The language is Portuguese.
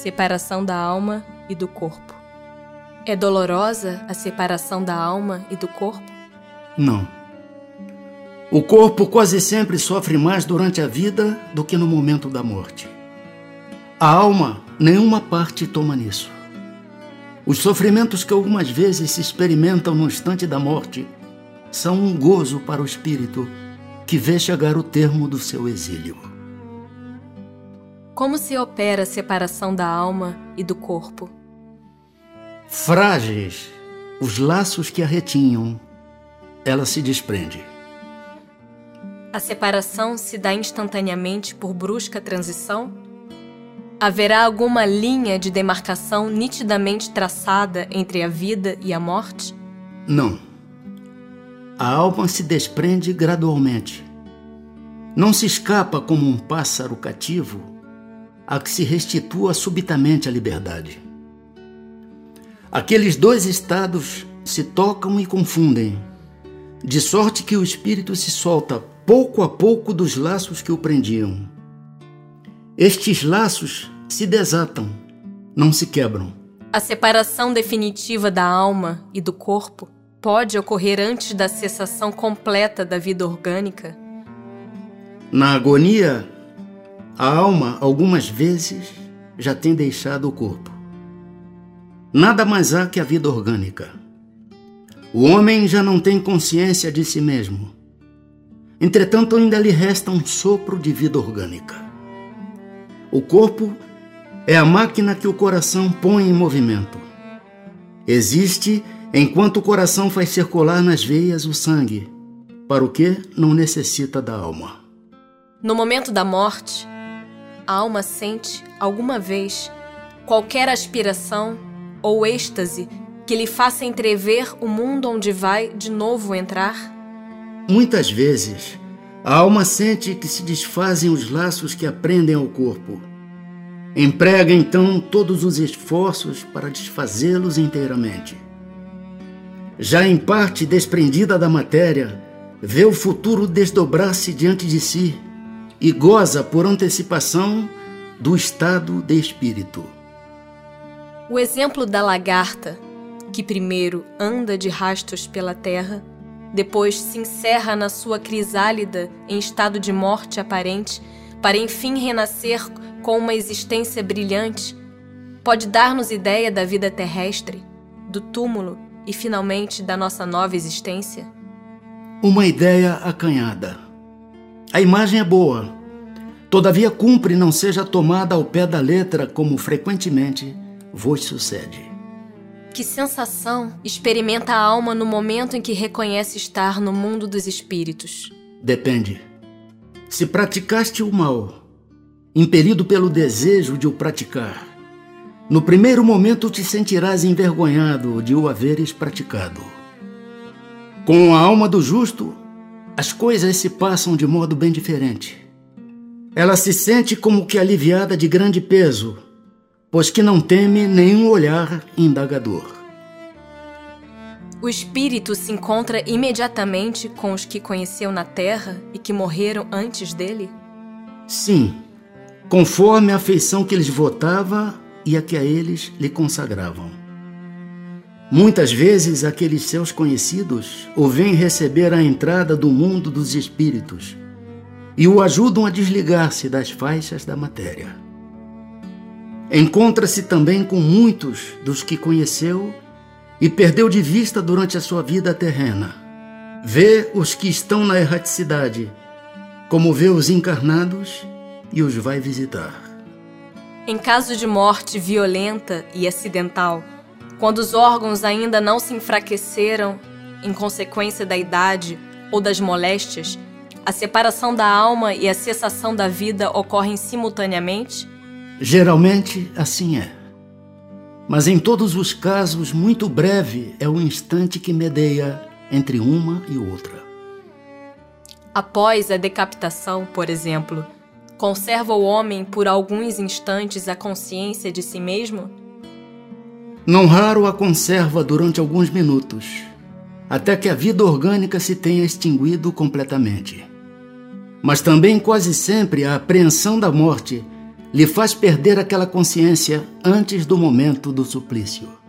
Separação da alma e do corpo. É dolorosa a separação da alma e do corpo? Não. O corpo quase sempre sofre mais durante a vida do que no momento da morte. A alma, nenhuma parte toma nisso. Os sofrimentos que algumas vezes se experimentam no instante da morte são um gozo para o espírito que vê chegar o termo do seu exílio. Como se opera a separação da alma e do corpo? Frágeis os laços que a retinham, ela se desprende. A separação se dá instantaneamente por brusca transição? Haverá alguma linha de demarcação nitidamente traçada entre a vida e a morte? Não. A alma se desprende gradualmente. Não se escapa como um pássaro cativo a que se restitua subitamente a liberdade. Aqueles dois estados se tocam e confundem, de sorte que o espírito se solta pouco a pouco dos laços que o prendiam. Estes laços se desatam, não se quebram. A separação definitiva da alma e do corpo pode ocorrer antes da cessação completa da vida orgânica? Na agonia, a alma, algumas vezes, já tem deixado o corpo. Nada mais há que a vida orgânica. O homem já não tem consciência de si mesmo. Entretanto, ainda lhe resta um sopro de vida orgânica. O corpo é a máquina que o coração põe em movimento. Existe enquanto o coração faz circular nas veias o sangue, para o que não necessita da alma. No momento da morte, a alma sente, alguma vez, qualquer aspiração ou êxtase que lhe faça entrever o mundo onde vai de novo entrar? Muitas vezes, a alma sente que se desfazem os laços que aprendem ao corpo. Emprega então todos os esforços para desfazê-los inteiramente. Já em parte desprendida da matéria, vê o futuro desdobrar-se diante de si e goza por antecipação do estado de espírito. O exemplo da lagarta, que primeiro anda de rastos pela terra, depois se encerra na sua crisálida em estado de morte aparente, para enfim renascer com uma existência brilhante, pode dar-nos ideia da vida terrestre, do túmulo e finalmente da nossa nova existência? Uma ideia acanhada a imagem é boa, todavia cumpre não seja tomada ao pé da letra como frequentemente vos sucede. Que sensação experimenta a alma no momento em que reconhece estar no mundo dos espíritos? Depende. Se praticaste o mal, impelido pelo desejo de o praticar, no primeiro momento te sentirás envergonhado de o haveres praticado. Com a alma do justo, as coisas se passam de modo bem diferente. Ela se sente como que aliviada de grande peso, pois que não teme nenhum olhar indagador. O espírito se encontra imediatamente com os que conheceu na terra e que morreram antes dele? Sim, conforme a afeição que lhes votava e a que a eles lhe consagravam. Muitas vezes aqueles seus conhecidos o vêm receber à entrada do mundo dos espíritos e o ajudam a desligar-se das faixas da matéria. Encontra-se também com muitos dos que conheceu e perdeu de vista durante a sua vida terrena. Vê os que estão na erraticidade, como vê os encarnados e os vai visitar. Em caso de morte violenta e acidental, quando os órgãos ainda não se enfraqueceram em consequência da idade ou das moléstias, a separação da alma e a cessação da vida ocorrem simultaneamente? Geralmente assim é. Mas em todos os casos, muito breve é o instante que medeia entre uma e outra. Após a decapitação, por exemplo, conserva o homem por alguns instantes a consciência de si mesmo? Não raro a conserva durante alguns minutos, até que a vida orgânica se tenha extinguido completamente. Mas também quase sempre a apreensão da morte lhe faz perder aquela consciência antes do momento do suplício.